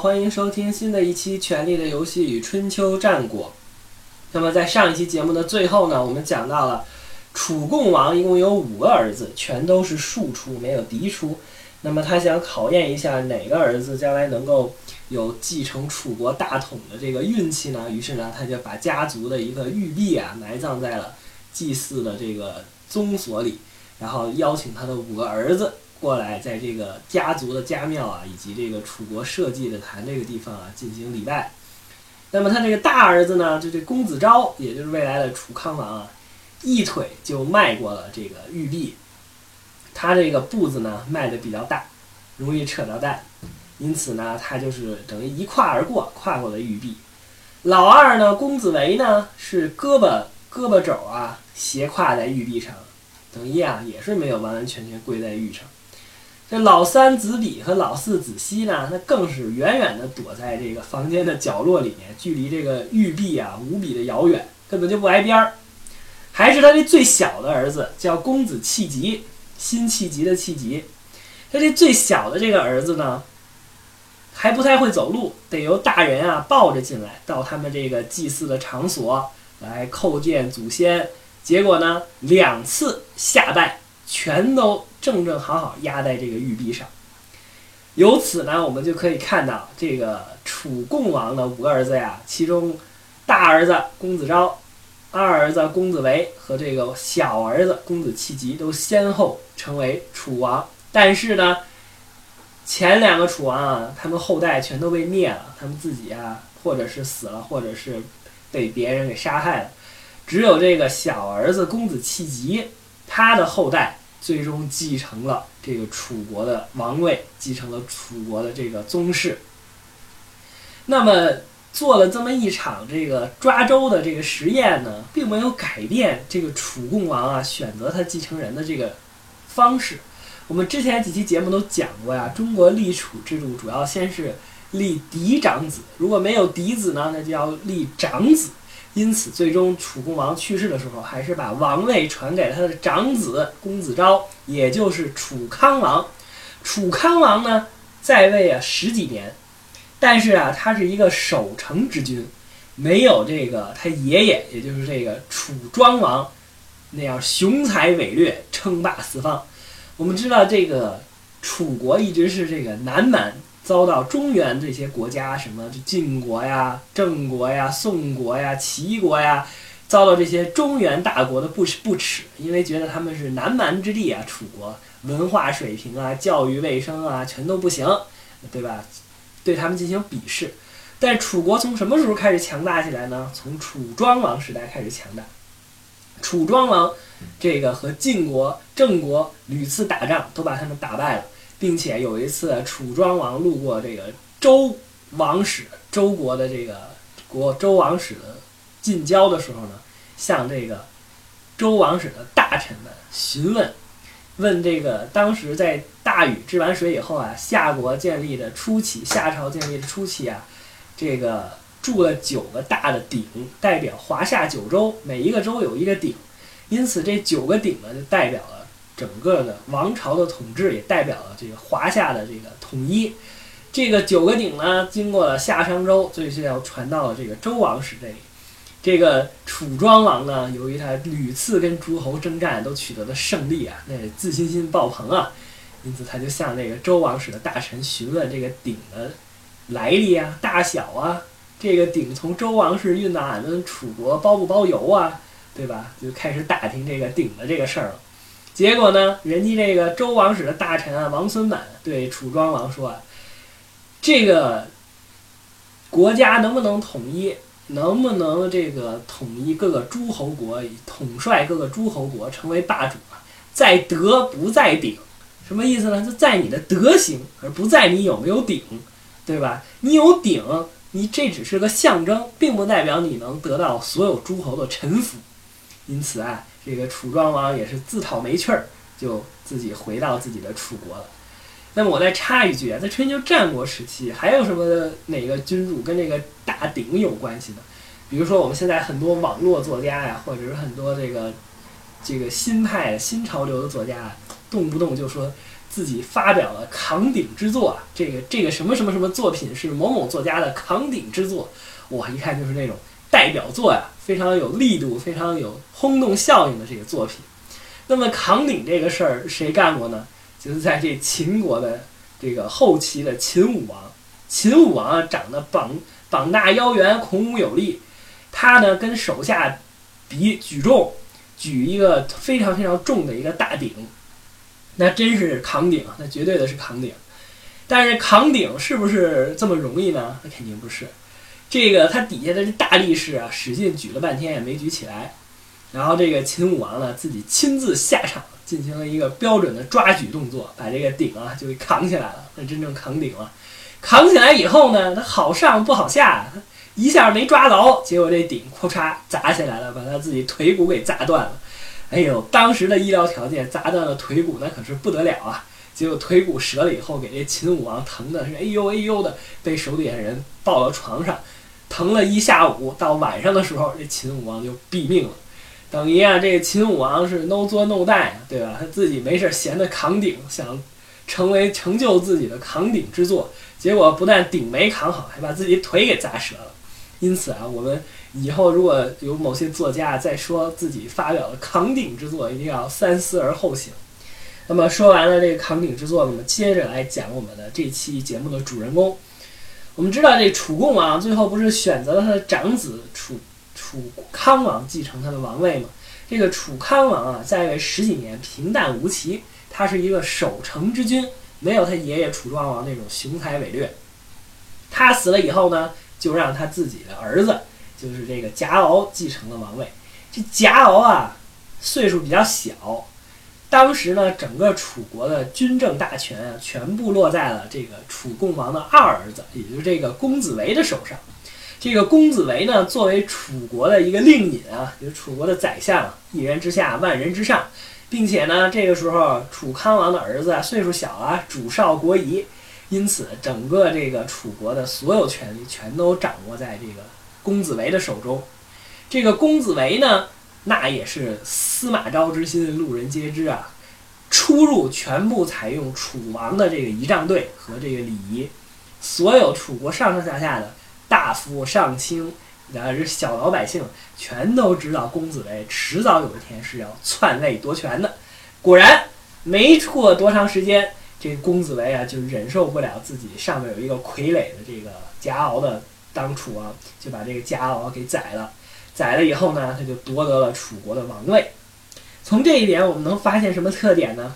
欢迎收听新的一期《权力的游戏与春秋战国》。那么在上一期节目的最后呢，我们讲到了楚共王一共有五个儿子，全都是庶出，没有嫡出。那么他想考验一下哪个儿子将来能够有继承楚国大统的这个运气呢？于是呢，他就把家族的一个玉璧啊埋葬在了祭祀的这个宗所里，然后邀请他的五个儿子过来，在这个家族的家庙啊，以及这个楚国社稷的坛这个地方啊进行礼拜。那么他这个大儿子呢，就这公子昭，也就是未来的楚康王啊，一腿就迈过了这个玉璧。他这个步子呢迈的比较大，容易扯到蛋，因此呢，他就是等于一跨而过，跨过了玉璧。老二呢，公子维呢，是胳膊胳膊肘啊斜跨在玉璧上，等于啊也是没有完完全全跪在玉上。这老三子比和老四子西呢，那更是远远的躲在这个房间的角落里面，距离这个玉璧啊无比的遥远，根本就不挨边儿。还是他这最小的儿子叫公子弃疾，辛弃疾的弃疾。他这最小的这个儿子呢，还不太会走路，得由大人啊抱着进来，到他们这个祭祀的场所来叩见祖先。结果呢，两次下拜。全都正正好好压在这个玉璧上。由此呢，我们就可以看到这个楚共王的五个儿子呀，其中大儿子公子昭、二儿子公子维和这个小儿子公子弃疾都先后成为楚王。但是呢，前两个楚王啊，他们后代全都被灭了，他们自己啊，或者是死了，或者是被别人给杀害了。只有这个小儿子公子弃疾，他的后代。最终继承了这个楚国的王位，继承了楚国的这个宗室。那么做了这么一场这个抓周的这个实验呢，并没有改变这个楚共王啊选择他继承人的这个方式。我们之前几期节目都讲过呀，中国立储制度主要先是立嫡长子，如果没有嫡子呢，那就要立长子。因此，最终楚共王去世的时候，还是把王位传给了他的长子公子昭，也就是楚康王。楚康王呢，在位啊十几年，但是啊，他是一个守成之君，没有这个他爷爷，也就是这个楚庄王那样雄才伟略、称霸四方。我们知道，这个楚国一直是这个南蛮。遭到中原这些国家，什么晋国呀、郑国呀、宋国呀、齐国呀，遭到这些中原大国的不不耻，因为觉得他们是南蛮之地啊，楚国文化水平啊、教育卫生啊，全都不行，对吧？对他们进行鄙视。但楚国从什么时候开始强大起来呢？从楚庄王时代开始强大。楚庄王这个和晋国、郑国屡次打仗，都把他们打败了。并且有一次，楚庄王路过这个周王室，周国的这个国周王室的近郊的时候呢，向这个周王室的大臣们询问，问这个当时在大禹治完水以后啊，夏国建立的初期，夏朝建立的初期啊，这个筑了九个大的鼎，代表华夏九州，每一个州有一个鼎，因此这九个鼎呢，就代表了。整个的王朝的统治也代表了这个华夏的这个统一。这个九个鼎呢，经过了夏商周，最后要传到了这个周王室这里。这个楚庄王呢，由于他屡次跟诸侯征战都取得了胜利啊，那自信心爆棚啊，因此他就向这个周王室的大臣询问这个鼎的来历啊、大小啊。这个鼎从周王室运到俺们楚国包不包邮啊？对吧？就开始打听这个鼎的这个事儿了。结果呢，人家这个周王室的大臣啊，王孙满对楚庄王说：“啊，这个国家能不能统一，能不能这个统一各个诸侯国，统帅各个诸侯国，成为霸主啊？在德不在鼎，什么意思呢？就在你的德行，而不在你有没有鼎，对吧？你有鼎，你这只是个象征，并不代表你能得到所有诸侯的臣服。因此啊。”这个楚庄王也是自讨没趣儿，就自己回到自己的楚国了。那么我再插一句啊，在春秋战国时期，还有什么哪个君主跟这个大鼎有关系呢？比如说我们现在很多网络作家呀，或者是很多这个这个新派新潮流的作家啊，动不动就说自己发表了扛鼎之作啊，这个这个什么什么什么作品是某某作家的扛鼎之作，哇，一看就是那种代表作呀，非常有力度、非常有轰动效应的这个作品。那么扛鼎这个事儿谁干过呢？就是在这秦国的这个后期的秦武王。秦武王，长得膀膀大腰圆，孔武有力。他呢，跟手下比举重，举一个非常非常重的一个大鼎，那真是扛鼎，那绝对的是扛鼎。但是扛鼎是不是这么容易呢？那肯定不是。这个他底下的这大力士啊，使劲举了半天也没举起来。然后这个秦武王呢，自己亲自下场，进行了一个标准的抓举动作，把这个鼎啊就给扛起来了。那真正扛鼎了。扛起来以后呢，他好上不好下，一下没抓牢，结果这鼎咔嚓砸下来了，把他自己腿骨给砸断了。哎呦，当时的医疗条件砸断了腿骨那可是不得了啊！结果腿骨折了以后，给这秦武王疼的是哎呦哎呦的，被手底下人抱到床上，疼了一下午。到晚上的时候，这秦武王就毙命了。等于啊，这个秦武王是 no 作 no die，对吧？他自己没事闲的扛鼎，想成为成就自己的扛鼎之作。结果不但鼎没扛好，还把自己腿给砸折了。因此啊，我们以后如果有某些作家在说自己发表了扛鼎之作，一定要三思而后行。那么说完了这个扛鼎之作，我们接着来讲我们的这期节目的主人公。我们知道这楚共王最后不是选择了他的长子楚楚康王继承他的王位吗？这个楚康王啊，在位十几年，平淡无奇，他是一个守成之君。没有他爷爷楚庄王那种雄才伟略，他死了以后呢，就让他自己的儿子，就是这个贾敖继承了王位。这贾敖啊，岁数比较小，当时呢，整个楚国的军政大权啊，全部落在了这个楚共王的二儿子，也就是这个公子围的手上。这个公子围呢，作为楚国的一个令尹啊，就是楚国的宰相，一人之下，万人之上。并且呢，这个时候楚康王的儿子啊，岁数小啊，主少国疑，因此整个这个楚国的所有权力全都掌握在这个公子围的手中。这个公子围呢，那也是司马昭之心，路人皆知啊。出入全部采用楚王的这个仪仗队和这个礼仪，所有楚国上上下下的大夫上卿。然后这小老百姓全都知道公子围迟早有一天是要篡位夺权的。果然，没过多长时间，这公子围啊就忍受不了自己上面有一个傀儡的这个贾敖的当楚王，就把这个贾敖给宰了。宰了以后呢，他就夺得了楚国的王位。从这一点，我们能发现什么特点呢？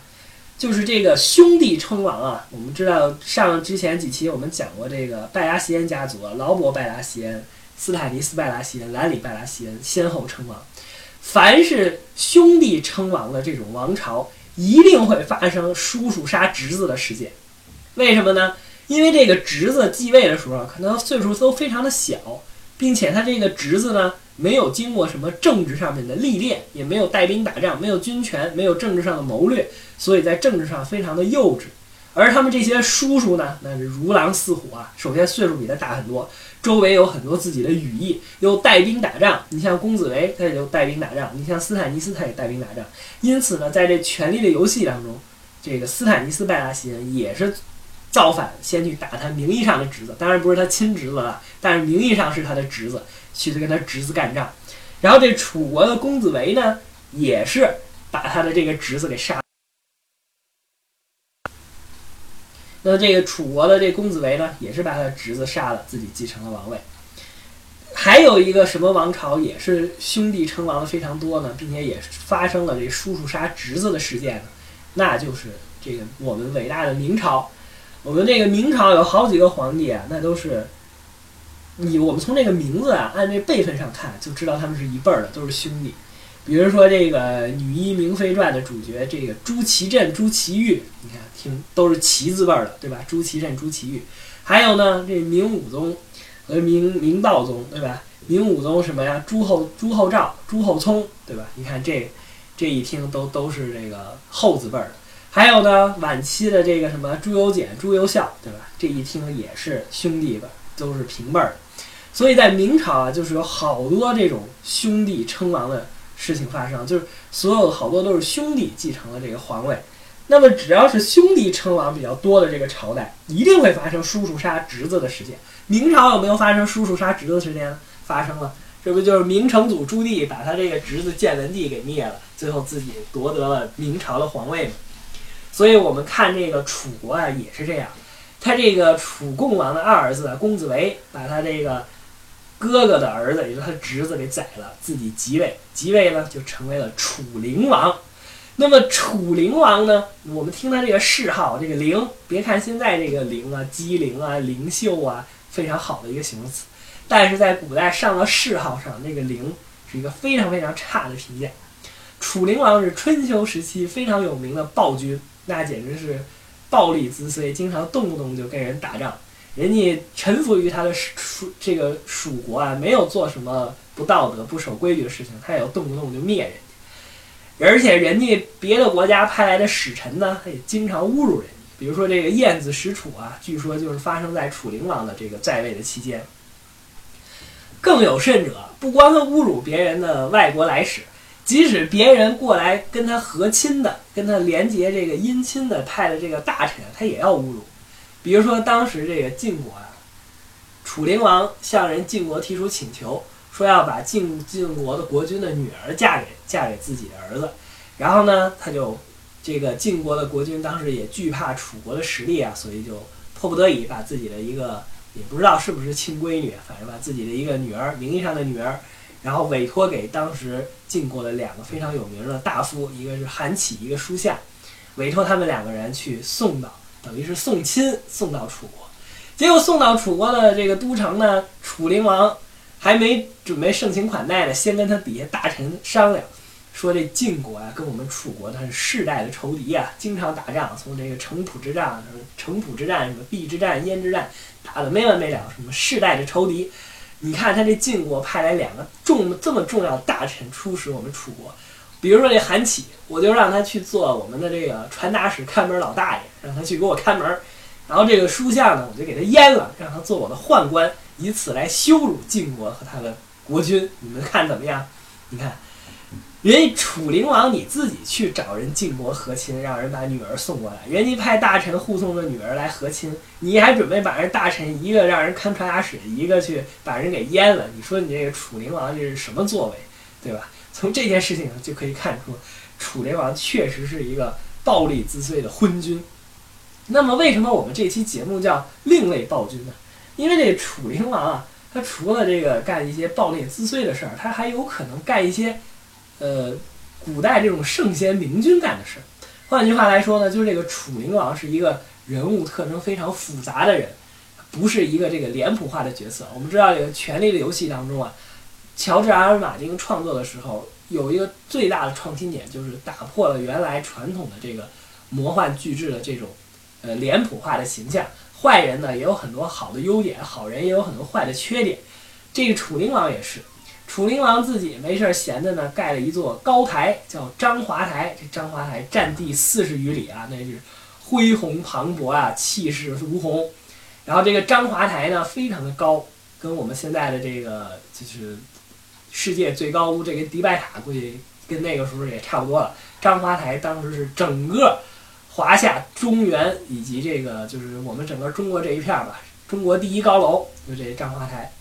就是这个兄弟称王啊。我们知道上之前几期我们讲过这个拜拉席恩家族，劳勃拜拉席恩。斯坦尼斯拜拉席恩、兰里拜拉席恩先后称王。凡是兄弟称王的这种王朝，一定会发生叔叔杀侄子的事件。为什么呢？因为这个侄子继位的时候，可能岁数都非常的小，并且他这个侄子呢，没有经过什么政治上面的历练，也没有带兵打仗，没有军权，没有政治上的谋略，所以在政治上非常的幼稚。而他们这些叔叔呢，那是如狼似虎啊。首先岁数比他大很多。周围有很多自己的羽翼，又带兵打仗。你像公子围，他也就带兵打仗；你像斯坦尼斯，他也带兵打仗。因此呢，在这权力的游戏当中，这个斯坦尼斯拜拉席恩也是造反，先去打他名义上的侄子，当然不是他亲侄子了，但是名义上是他的侄子，去跟他侄子干仗。然后这楚国的公子围呢，也是把他的这个侄子给杀。那这个楚国的这公子围呢，也是把他的侄子杀了，自己继承了王位。还有一个什么王朝也是兄弟称王的非常多呢，并且也发生了这叔叔杀侄子的事件呢，那就是这个我们伟大的明朝。我们这个明朝有好几个皇帝啊，那都是你我们从这个名字啊，按这辈分上看，就知道他们是一辈儿的，都是兄弟。比如说这个《女医明妃传》的主角，这个朱祁镇、朱祁钰，你看听都是祁字辈儿的，对吧？朱祁镇、朱祁钰，还有呢，这明武宗和明明道宗，对吧？明武宗什么呀？朱厚、朱厚照、朱厚熜，对吧？你看这这一听都都是这个后字辈儿的。还有呢，晚期的这个什么朱由检、朱由校，对吧？这一听也是兄弟吧，都是平辈儿。所以在明朝啊，就是有好多这种兄弟称王的。事情发生，就是所有的好多都是兄弟继承了这个皇位。那么只要是兄弟称王比较多的这个朝代，一定会发生叔叔杀侄子的事件。明朝有没有发生叔叔杀侄子的事件？发生了，这不就是明成祖朱棣把他这个侄子建文帝给灭了，最后自己夺得了明朝的皇位吗？所以我们看这个楚国啊，也是这样。他这个楚共王的二儿子公子围，把他这个哥哥的儿子，也就是他侄子给宰了，自己即位，即位呢就成为了楚灵王。那么楚灵王呢，我们听他这个谥号，这个灵，别看现在这个灵啊，机灵啊，灵秀啊，非常好的一个形容词，但是在古代上了谥号上，那个灵是一个非常非常差的评价。楚灵王是春秋时期非常有名的暴君，那简直是。暴力滋燧，经常动不动就跟人打仗，人家臣服于他的属这个蜀国啊，没有做什么不道德、不守规矩的事情，他也要动不动就灭人家。而且人家别的国家派来的使臣呢，他也经常侮辱人家。比如说这个晏子使楚啊，据说就是发生在楚灵王的这个在位的期间。更有甚者，不光他侮辱别人的外国来使。即使别人过来跟他和亲的，跟他连结这个姻亲的派的这个大臣，他也要侮辱。比如说当时这个晋国啊，楚灵王向人晋国提出请求，说要把晋晋国的国君的女儿嫁给嫁给自己的儿子。然后呢，他就这个晋国的国君当时也惧怕楚国的实力啊，所以就迫不得已把自己的一个也不知道是不是亲闺女，反正把自己的一个女儿，名义上的女儿。然后委托给当时晋国的两个非常有名的大夫，一个是韩起，一个叔夏，委托他们两个人去送到，等于是送亲送到楚国。结果送到楚国的这个都城呢，楚灵王还没准备盛情款待呢，先跟他底下大臣商量，说这晋国啊跟我们楚国他是世代的仇敌啊，经常打仗，从这个城濮之战、城濮之战、什么邲之战、燕之战，打的没完没了，什么世代的仇敌。你看他这晋国派来两个重这么重要的大臣出使我们楚国，比如说这韩起，我就让他去做我们的这个传达室看门老大爷，让他去给我看门。然后这个书相呢，我就给他阉了，让他做我的宦官，以此来羞辱晋国和他的国君。你们看怎么样？你看。人家楚灵王你自己去找人晋国和亲，让人把女儿送过来，人家派大臣护送着女儿来和亲，你还准备把人大臣一个让人看传达使，一个去把人给阉了？你说你这个楚灵王这是什么作为，对吧？从这件事情上就可以看出，楚灵王确实是一个暴力滋燧的昏君。那么为什么我们这期节目叫另类暴君呢？因为这楚灵王啊，他除了这个干一些暴力滋燧的事儿，他还有可能干一些。呃，古代这种圣贤明君干的事儿，换句话来说呢，就是这个楚灵王是一个人物特征非常复杂的人，不是一个这个脸谱化的角色。我们知道这个《权力的游戏》当中啊，乔治·阿尔马丁创作的时候有一个最大的创新点，就是打破了原来传统的这个魔幻巨制的这种呃脸谱化的形象。坏人呢也有很多好的优点，好人也有很多坏的缺点。这个楚灵王也是。楚灵王自己没事闲的呢，盖了一座高台，叫章华台。这章华台占地四十余里啊，那是恢宏磅礴啊，气势如虹。然后这个章华台呢，非常的高，跟我们现在的这个就是世界最高屋这个迪拜塔，估计跟那个时候也差不多了。章华台当时是整个华夏、中原以及这个就是我们整个中国这一片儿吧，中国第一高楼就这章华台。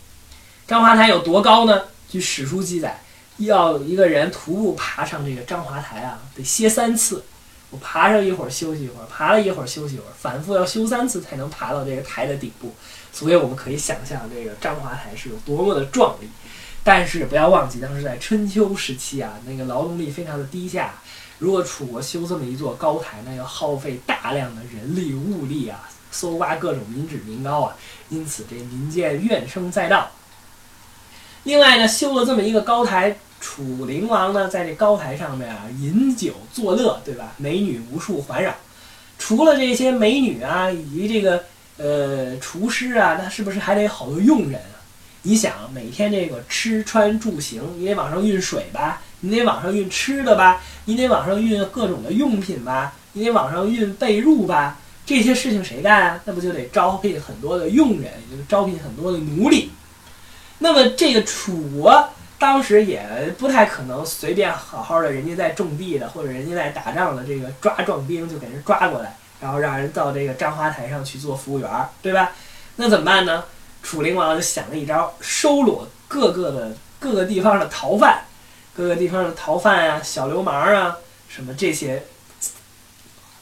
章华台有多高呢？据史书记载，要一个人徒步爬上这个章华台啊，得歇三次。我爬上一会儿休息一会儿，爬了一会儿休息一会儿，反复要修三次才能爬到这个台的顶部。所以我们可以想象这个章华台是有多么的壮丽。但是不要忘记，当时在春秋时期啊，那个劳动力非常的低下。如果楚国修这么一座高台，那要耗费大量的人力物力啊，搜刮各种民脂民膏啊，因此这民间怨声载道。另外呢，修了这么一个高台，楚灵王呢，在这高台上面啊，饮酒作乐，对吧？美女无数环绕。除了这些美女啊，以及这个呃厨师啊，那是不是还得好多佣人啊？你想，每天这个吃穿住行，你得往上运水吧，你得往上运吃的吧，你得往上运各种的用品吧，你得往上运被褥吧，这些事情谁干啊？那不就得招聘很多的佣人，就是招聘很多的奴隶。那么这个楚国当时也不太可能随便好好的，人家在种地的或者人家在打仗的，这个抓壮兵就给人抓过来，然后让人到这个章花台上去做服务员，对吧？那怎么办呢？楚灵王就想了一招，收罗各个的各个地方的逃犯，各个地方的逃犯啊、小流氓啊，什么这些，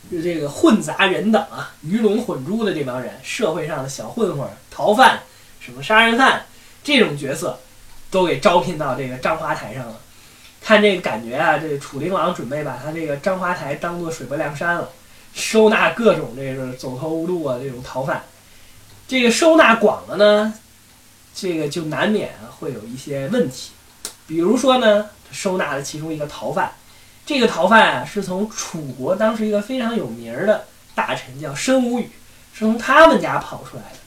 就这个混杂人等啊、鱼龙混珠的这帮人，社会上的小混混、逃犯、什么杀人犯这种角色。都给招聘到这个章华台上了，看这个感觉啊，这楚灵王准备把他这个章华台当做水泊梁山了，收纳各种这个走投无路啊这种逃犯。这个收纳广了呢，这个就难免会有一些问题，比如说呢，收纳了其中一个逃犯，这个逃犯啊是从楚国当时一个非常有名的大臣叫申无宇，是从他们家跑出来的。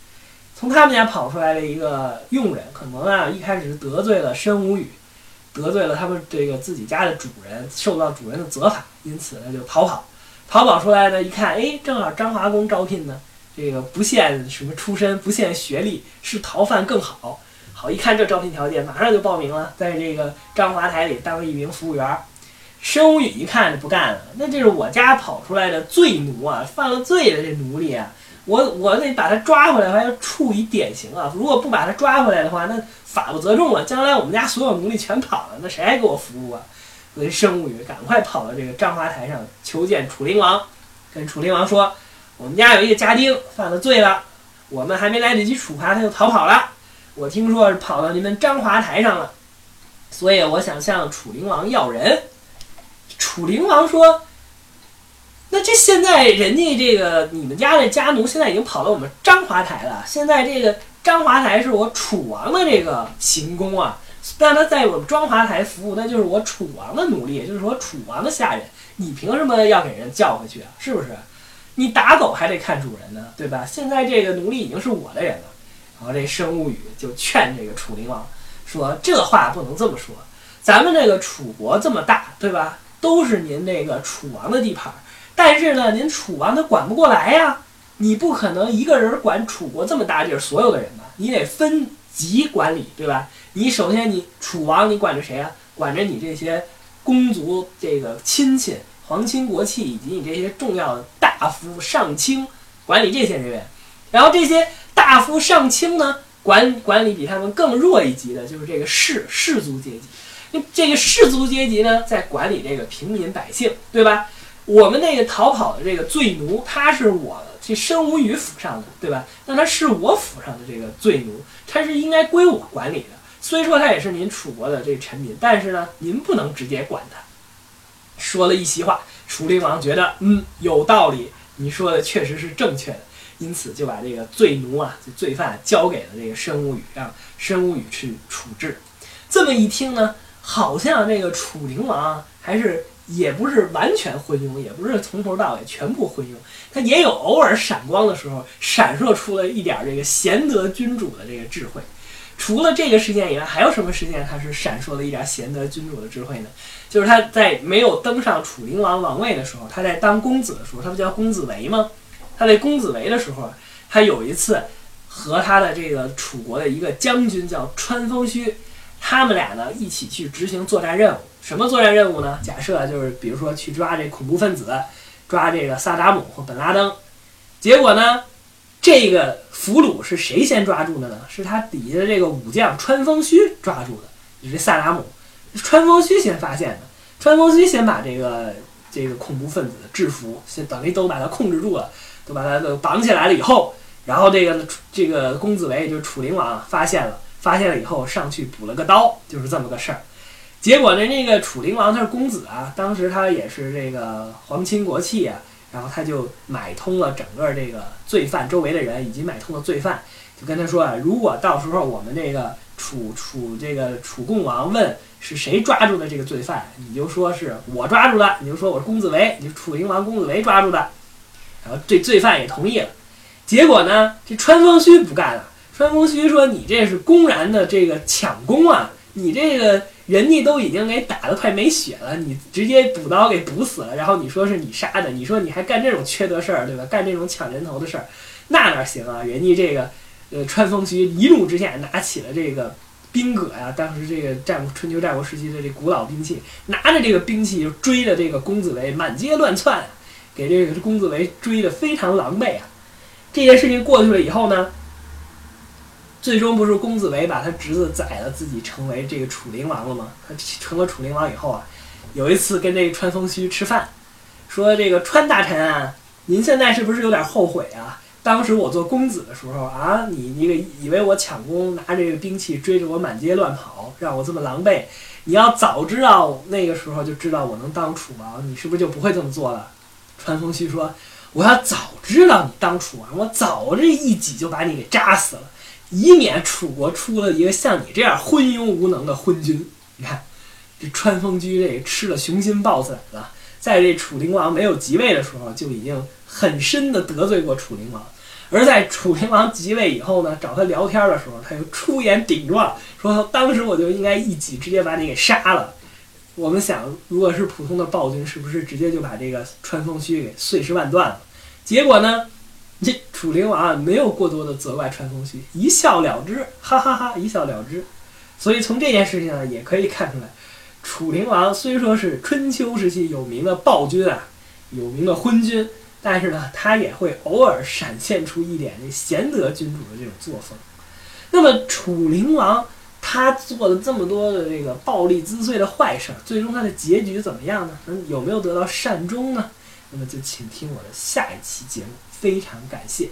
从他们家跑出来的一个佣人，可能啊一开始得罪了申无宇，得罪了他们这个自己家的主人，受到主人的责罚，因此呢就逃跑。逃跑出来呢，一看，哎，正好张华公招聘呢，这个不限什么出身，不限学历，是逃犯更好。好，一看这招聘条件，马上就报名了，在这个张华台里当了一名服务员。申无宇一看就不干了，那这是我家跑出来的罪奴啊，犯了罪的这奴隶啊。我我得把他抓回来，还要处以典刑啊！如果不把他抓回来的话，那法不责众了。将来我们家所有奴隶全跑了，那谁还给我服务啊？所以申无宇赶快跑到这个章华台上求见楚灵王，跟楚灵王说：“我们家有一个家丁犯了罪了，我们还没来得及处罚，他就逃跑了。我听说是跑到你们章华台上了，所以我想向楚灵王要人。”楚灵王说。那这现在人家这个你们家的家奴现在已经跑到我们章华台了。现在这个章华台是我楚王的这个行宫啊，让他在我们庄华台服务，那就是我楚王的奴隶，就是我楚王的下人。你凭什么要给人叫回去啊？是不是？你打狗还得看主人呢，对吧？现在这个奴隶已经是我的人了。然后这申无宇就劝这个楚灵王说：“这话不能这么说，咱们这个楚国这么大，对吧？都是您这个楚王的地盘。”但是呢，您楚王他管不过来呀，你不可能一个人管楚国这么大地儿所有的人吧？你得分级管理，对吧？你首先你楚王你管着谁啊？管着你这些公族这个亲戚、皇亲国戚以及你这些重要的大夫上卿，管理这些人员。然后这些大夫上卿呢，管管理比他们更弱一级的，就是这个士士族阶级。那这个士族阶级呢，在管理这个平民百姓，对吧？我们那个逃跑的这个罪奴，他是我这申无宇府上的，对吧？那他是我府上的这个罪奴，他是应该归我管理的。虽说他也是您楚国的这个臣民，但是呢，您不能直接管他。说了一席话，楚灵王觉得，嗯，有道理，你说的确实是正确的，因此就把这个罪奴啊，这罪犯交给了这个申无宇，让申无宇去处置。这么一听呢，好像这个楚灵王还是。也不是完全昏庸，也不是从头到尾全部昏庸，他也有偶尔闪光的时候，闪烁出了一点这个贤德君主的这个智慧。除了这个事件以外，还有什么事件他是闪烁了一点贤德君主的智慧呢？就是他在没有登上楚灵王王位的时候，他在当公子的时候，他不叫公子围吗？他在公子围的时候，他有一次和他的这个楚国的一个将军叫川风须，他们俩呢一起去执行作战任务。什么作战任务呢？假设就是，比如说去抓这恐怖分子，抓这个萨达姆或本拉登。结果呢，这个俘虏是谁先抓住的呢？是他底下的这个武将川风须抓住的。就是萨达姆，川风须先发现的。川风须先把这个这个恐怖分子制服，先等于都把他控制住了，都把他都绑起来了以后，然后这个这个公子围就是楚灵王发现了，发现了以后上去补了个刀，就是这么个事儿。结果呢，那个楚灵王他是公子啊，当时他也是这个皇亲国戚啊，然后他就买通了整个这个罪犯周围的人，以及买通了罪犯，就跟他说啊，如果到时候我们这个楚楚这个楚共王问是谁抓住的这个罪犯，你就说是我抓住的，你就说我是公子围，你是楚灵王公子围抓住的，然后这罪犯也同意了。结果呢，这川风须不干了，川风须说你这是公然的这个抢功啊，你这个。人家都已经给打得快没血了，你直接补刀给补死了，然后你说是你杀的，你说你还干这种缺德事儿，对吧？干这种抢人头的事儿，那哪行啊？人家这个，呃，川风须一怒之下拿起了这个兵戈呀，当时这个战春秋战国时期的这古老兵器，拿着这个兵器就追着这个公子围满街乱窜，给这个公子围追得非常狼狈啊。这件事情过去了以后呢，最终不是公子围把他侄子宰了，自己成为这个楚灵王了吗？他成了楚灵王以后啊，有一次跟这个川风须吃饭，说这个川大臣啊，您现在是不是有点后悔啊？当时我做公子的时候啊，你那个以为我抢功，拿这个兵器追着我满街乱跑，让我这么狼狈。你要早知道那个时候就知道我能当楚王，你是不是就不会这么做了？川风须说：“我要早知道你当楚王，我早这一戟就把你给扎死了，以免楚国出了一个像你这样昏庸无能的昏君。”你看，这川风居这吃了雄心豹子胆了，在这楚灵王没有即位的时候就已经很深的得罪过楚灵王。而在楚灵王即位以后呢，找他聊天的时候，他又出言顶撞，说当时我就应该一戟直接把你给杀了。我们想，如果是普通的暴君，是不是直接就把这个川风须给碎尸万段了？结果呢，这楚灵王啊没有过多的责怪川风须，一笑了之，哈哈哈，一笑了之。所以从这件事情呢，也可以看出来，楚灵王虽说是春秋时期有名的暴君啊，有名的昏君。但是呢，他也会偶尔闪现出一点这贤德君主的这种作风。那么楚灵王他做了这么多的这个暴力滋碎的坏事，最终他的结局怎么样呢？嗯，有没有得到善终呢？那么就请听我的下一期节目，非常感谢。